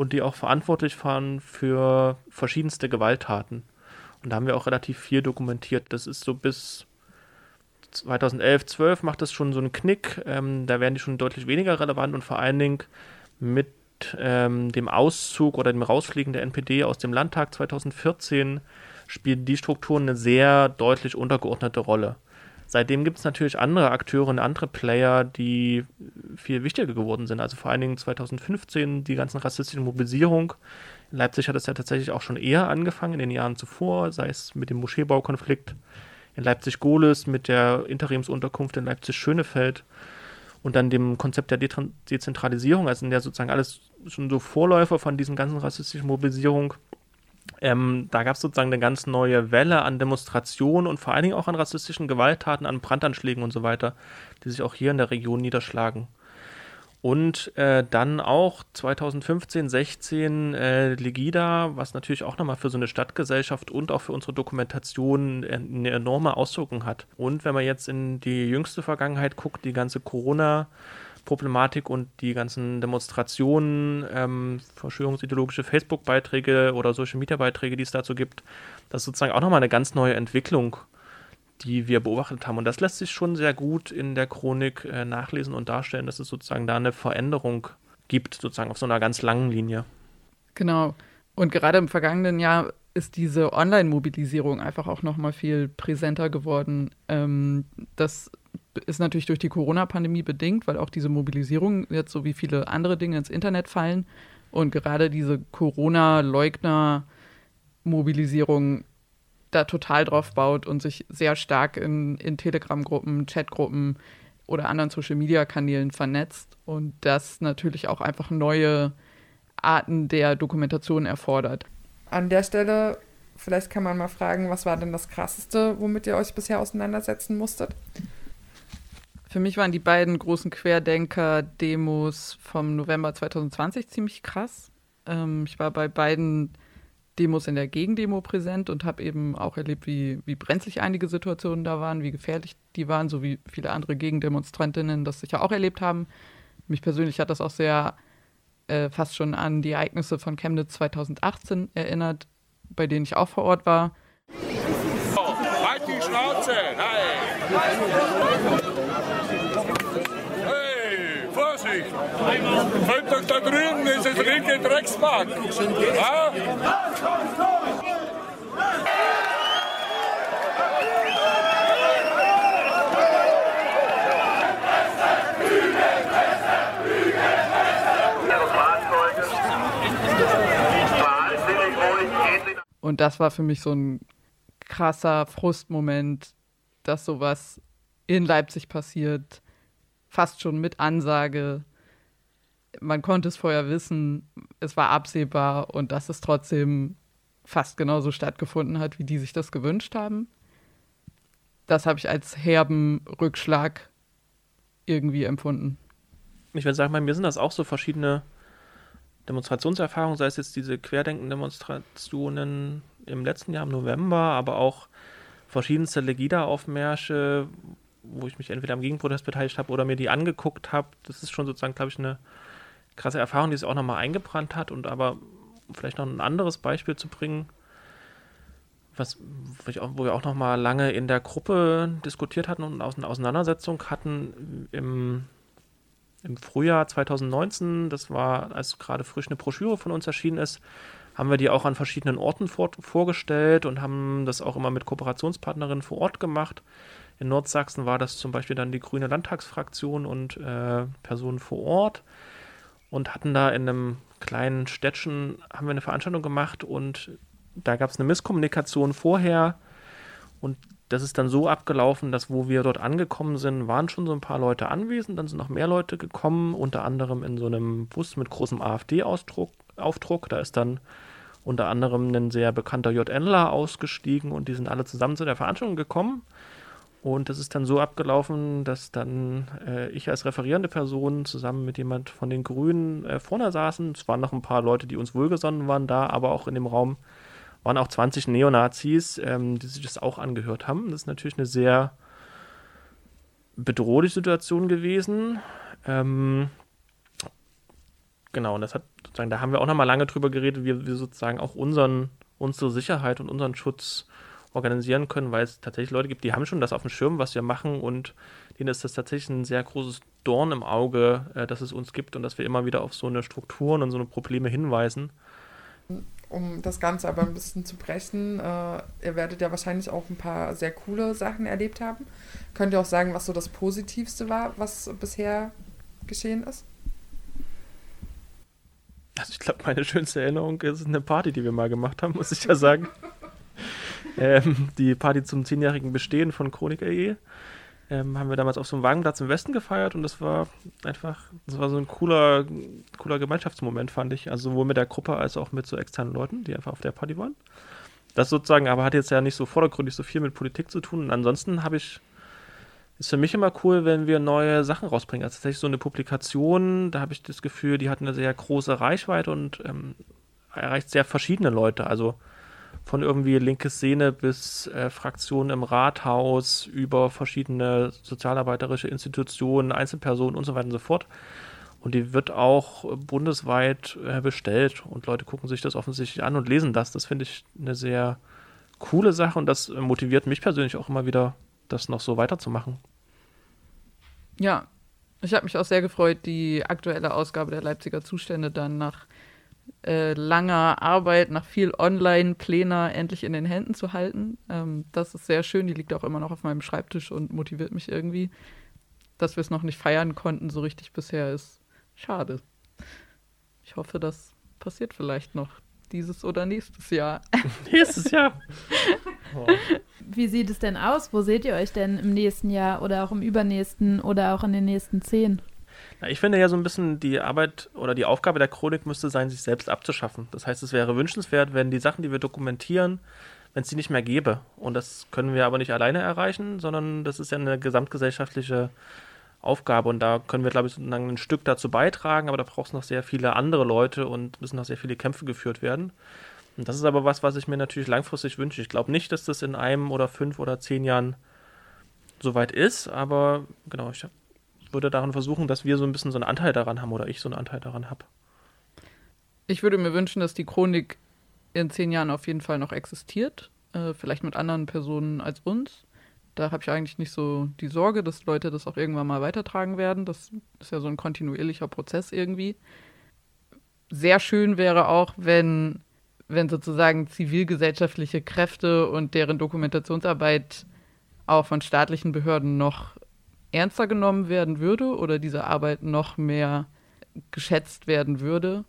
und die auch verantwortlich waren für verschiedenste Gewalttaten. Und da haben wir auch relativ viel dokumentiert. Das ist so bis 2011, 12 macht das schon so einen Knick. Ähm, da werden die schon deutlich weniger relevant und vor allen Dingen mit ähm, dem Auszug oder dem Rausfliegen der NPD aus dem Landtag 2014 spielen die Strukturen eine sehr deutlich untergeordnete Rolle. Seitdem gibt es natürlich andere Akteure und andere Player, die viel wichtiger geworden sind. Also vor allen Dingen 2015 die ganzen rassistischen Mobilisierung. In Leipzig hat es ja tatsächlich auch schon eher angefangen, in den Jahren zuvor, sei es mit dem Moscheebaukonflikt in Leipzig-Gohlis, mit der Interimsunterkunft in Leipzig-Schönefeld und dann dem Konzept der De Dezentralisierung, also in der sozusagen alles schon so Vorläufer von diesen ganzen rassistischen Mobilisierung ähm, da gab es sozusagen eine ganz neue Welle an Demonstrationen und vor allen Dingen auch an rassistischen Gewalttaten, an Brandanschlägen und so weiter, die sich auch hier in der Region niederschlagen. Und äh, dann auch 2015, 16 äh, Legida, was natürlich auch nochmal für so eine Stadtgesellschaft und auch für unsere Dokumentation eine enorme Auswirkung hat. Und wenn man jetzt in die jüngste Vergangenheit guckt, die ganze Corona- Problematik und die ganzen Demonstrationen, ähm, verschwörungsideologische Facebook-Beiträge oder Social-Media-Beiträge, die es dazu gibt, das ist sozusagen auch nochmal eine ganz neue Entwicklung, die wir beobachtet haben. Und das lässt sich schon sehr gut in der Chronik äh, nachlesen und darstellen, dass es sozusagen da eine Veränderung gibt, sozusagen auf so einer ganz langen Linie. Genau. Und gerade im vergangenen Jahr ist diese Online-Mobilisierung einfach auch noch mal viel präsenter geworden. Ähm, das ist natürlich durch die Corona-Pandemie bedingt, weil auch diese Mobilisierung jetzt so wie viele andere Dinge ins Internet fallen. Und gerade diese Corona-Leugner-Mobilisierung da total drauf baut und sich sehr stark in, in Telegram-Gruppen, Chatgruppen oder anderen Social-Media-Kanälen vernetzt und das natürlich auch einfach neue Arten der Dokumentation erfordert. An der Stelle, vielleicht kann man mal fragen, was war denn das Krasseste, womit ihr euch bisher auseinandersetzen musstet? Für mich waren die beiden großen Querdenker-Demos vom November 2020 ziemlich krass. Ähm, ich war bei beiden Demos in der Gegendemo präsent und habe eben auch erlebt, wie, wie brenzlig einige Situationen da waren, wie gefährlich die waren, so wie viele andere Gegendemonstrantinnen das sicher auch erlebt haben. Mich persönlich hat das auch sehr äh, fast schon an die Ereignisse von Chemnitz 2018 erinnert, bei denen ich auch vor Ort war. Halt die Schnauze! Nein! Fällt doch da drüben, ist das linke Drecksmark! Ja? Und das war für mich so ein krasser Frustmoment, dass sowas in Leipzig passiert, fast schon mit Ansage. Man konnte es vorher wissen, es war absehbar und dass es trotzdem fast genauso stattgefunden hat, wie die sich das gewünscht haben. Das habe ich als herben Rückschlag irgendwie empfunden. Ich würde sagen, bei mir sind das auch so verschiedene Demonstrationserfahrungen, sei es jetzt diese Querdenken-Demonstrationen im letzten Jahr im November, aber auch verschiedenste Legida-Aufmärsche, wo ich mich entweder am Gegenprotest beteiligt habe oder mir die angeguckt habe. Das ist schon sozusagen, glaube ich, eine krasse Erfahrung, die sich auch nochmal eingebrannt hat. Und aber vielleicht noch ein anderes Beispiel zu bringen, was, wo wir auch nochmal lange in der Gruppe diskutiert hatten und eine Auseinandersetzung hatten im im Frühjahr 2019, das war, als gerade frisch eine Broschüre von uns erschienen ist, haben wir die auch an verschiedenen Orten vor, vorgestellt und haben das auch immer mit Kooperationspartnerinnen vor Ort gemacht. In Nordsachsen war das zum Beispiel dann die Grüne Landtagsfraktion und äh, Personen vor Ort und hatten da in einem kleinen Städtchen, haben wir eine Veranstaltung gemacht und da gab es eine Misskommunikation vorher und das ist dann so abgelaufen, dass wo wir dort angekommen sind, waren schon so ein paar Leute anwesend, dann sind noch mehr Leute gekommen, unter anderem in so einem Bus mit großem AfD-Aufdruck. Da ist dann unter anderem ein sehr bekannter JNler ausgestiegen und die sind alle zusammen zu der Veranstaltung gekommen. Und das ist dann so abgelaufen, dass dann äh, ich als referierende Person zusammen mit jemand von den Grünen äh, vorne saßen. Es waren noch ein paar Leute, die uns wohlgesonnen waren da, aber auch in dem Raum waren auch 20 Neonazis, ähm, die sich das auch angehört haben. Das ist natürlich eine sehr bedrohliche Situation gewesen. Ähm, genau, und das hat sozusagen, da haben wir auch nochmal lange drüber geredet, wie wir sozusagen auch unseren, unsere Sicherheit und unseren Schutz organisieren können, weil es tatsächlich Leute gibt, die haben schon das auf dem Schirm, was wir machen und denen ist das tatsächlich ein sehr großes Dorn im Auge, äh, dass es uns gibt und dass wir immer wieder auf so eine Strukturen und so eine Probleme hinweisen um das Ganze aber ein bisschen zu brechen, äh, ihr werdet ja wahrscheinlich auch ein paar sehr coole Sachen erlebt haben. Könnt ihr auch sagen, was so das Positivste war, was bisher geschehen ist? Also ich glaube, meine schönste Erinnerung ist eine Party, die wir mal gemacht haben, muss ich ja sagen. <laughs> ähm, die Party zum zehnjährigen Bestehen von Chronik AE ähm, haben wir damals auf so einem Wagenplatz im Westen gefeiert und das war einfach, das war so ein cooler, cooler Gemeinschaftsmoment, fand ich. Also sowohl mit der Gruppe als auch mit so externen Leuten, die einfach auf der Party waren. Das sozusagen, aber hat jetzt ja nicht so vordergründig so viel mit Politik zu tun. Und ansonsten habe ich, ist für mich immer cool, wenn wir neue Sachen rausbringen. Also tatsächlich so eine Publikation, da habe ich das Gefühl, die hat eine sehr große Reichweite und ähm, erreicht sehr verschiedene Leute. Also von irgendwie linke Szene bis äh, Fraktionen im Rathaus über verschiedene sozialarbeiterische Institutionen, Einzelpersonen und so weiter und so fort. Und die wird auch bundesweit äh, bestellt und Leute gucken sich das offensichtlich an und lesen das. Das finde ich eine sehr coole Sache und das motiviert mich persönlich auch immer wieder das noch so weiterzumachen. Ja, ich habe mich auch sehr gefreut, die aktuelle Ausgabe der Leipziger Zustände dann nach äh, langer Arbeit, nach viel Online-Pläner endlich in den Händen zu halten. Ähm, das ist sehr schön. Die liegt auch immer noch auf meinem Schreibtisch und motiviert mich irgendwie. Dass wir es noch nicht feiern konnten, so richtig bisher, ist schade. Ich hoffe, das passiert vielleicht noch dieses oder nächstes Jahr. <laughs> nächstes Jahr. Oh. <laughs> Wie sieht es denn aus? Wo seht ihr euch denn im nächsten Jahr oder auch im übernächsten oder auch in den nächsten zehn? Na, ich finde ja so ein bisschen die Arbeit oder die Aufgabe der Chronik müsste sein, sich selbst abzuschaffen. Das heißt, es wäre wünschenswert, wenn die Sachen, die wir dokumentieren, wenn es die nicht mehr gäbe. Und das können wir aber nicht alleine erreichen, sondern das ist ja eine gesamtgesellschaftliche Aufgabe und da können wir, glaube ich, ein Stück dazu beitragen, aber da braucht es noch sehr viele andere Leute und müssen noch sehr viele Kämpfe geführt werden. Und das ist aber was, was ich mir natürlich langfristig wünsche. Ich glaube nicht, dass das in einem oder fünf oder zehn Jahren soweit ist, aber genau, ich würde daran versuchen, dass wir so ein bisschen so einen Anteil daran haben oder ich so einen Anteil daran habe. Ich würde mir wünschen, dass die Chronik in zehn Jahren auf jeden Fall noch existiert, äh, vielleicht mit anderen Personen als uns. Da habe ich eigentlich nicht so die Sorge, dass Leute das auch irgendwann mal weitertragen werden. Das ist ja so ein kontinuierlicher Prozess irgendwie. Sehr schön wäre auch, wenn, wenn sozusagen zivilgesellschaftliche Kräfte und deren Dokumentationsarbeit auch von staatlichen Behörden noch ernster genommen werden würde oder diese Arbeit noch mehr geschätzt werden würde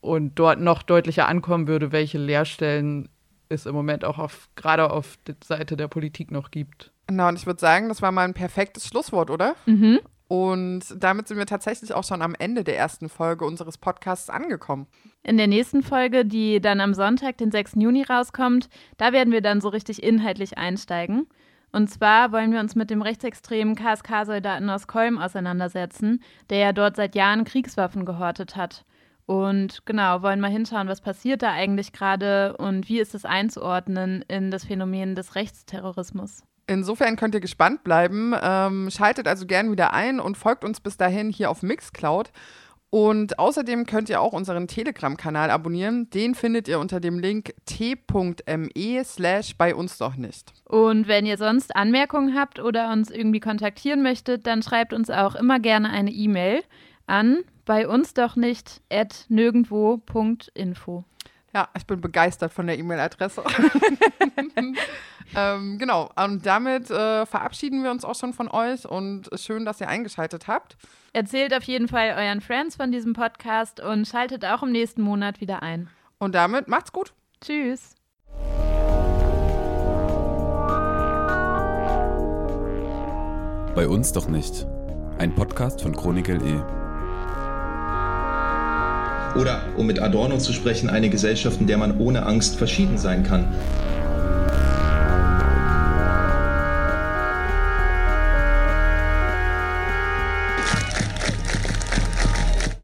und dort noch deutlicher ankommen würde, welche Lehrstellen es im Moment auch auf, gerade auf der Seite der Politik noch gibt. Genau, und ich würde sagen, das war mal ein perfektes Schlusswort, oder? Mhm. Und damit sind wir tatsächlich auch schon am Ende der ersten Folge unseres Podcasts angekommen. In der nächsten Folge, die dann am Sonntag, den 6. Juni rauskommt, da werden wir dann so richtig inhaltlich einsteigen. Und zwar wollen wir uns mit dem rechtsextremen KSK-Soldaten aus Kolm auseinandersetzen, der ja dort seit Jahren Kriegswaffen gehortet hat. Und genau, wollen mal hinschauen, was passiert da eigentlich gerade und wie ist es einzuordnen in das Phänomen des Rechtsterrorismus. Insofern könnt ihr gespannt bleiben. Ähm, schaltet also gern wieder ein und folgt uns bis dahin hier auf Mixcloud. Und außerdem könnt ihr auch unseren Telegram-Kanal abonnieren. Den findet ihr unter dem Link t.me slash bei uns doch nicht. Und wenn ihr sonst Anmerkungen habt oder uns irgendwie kontaktieren möchtet, dann schreibt uns auch immer gerne eine E-Mail an bei uns doch nicht at nirgendwo.info. Ja, ich bin begeistert von der E-Mail-Adresse. <laughs> ähm, genau, und damit äh, verabschieden wir uns auch schon von euch und schön, dass ihr eingeschaltet habt. Erzählt auf jeden Fall euren Friends von diesem Podcast und schaltet auch im nächsten Monat wieder ein. Und damit macht's gut. Tschüss. Bei uns doch nicht. Ein Podcast von Chronik LE. Oder, um mit Adorno zu sprechen, eine Gesellschaft, in der man ohne Angst verschieden sein kann.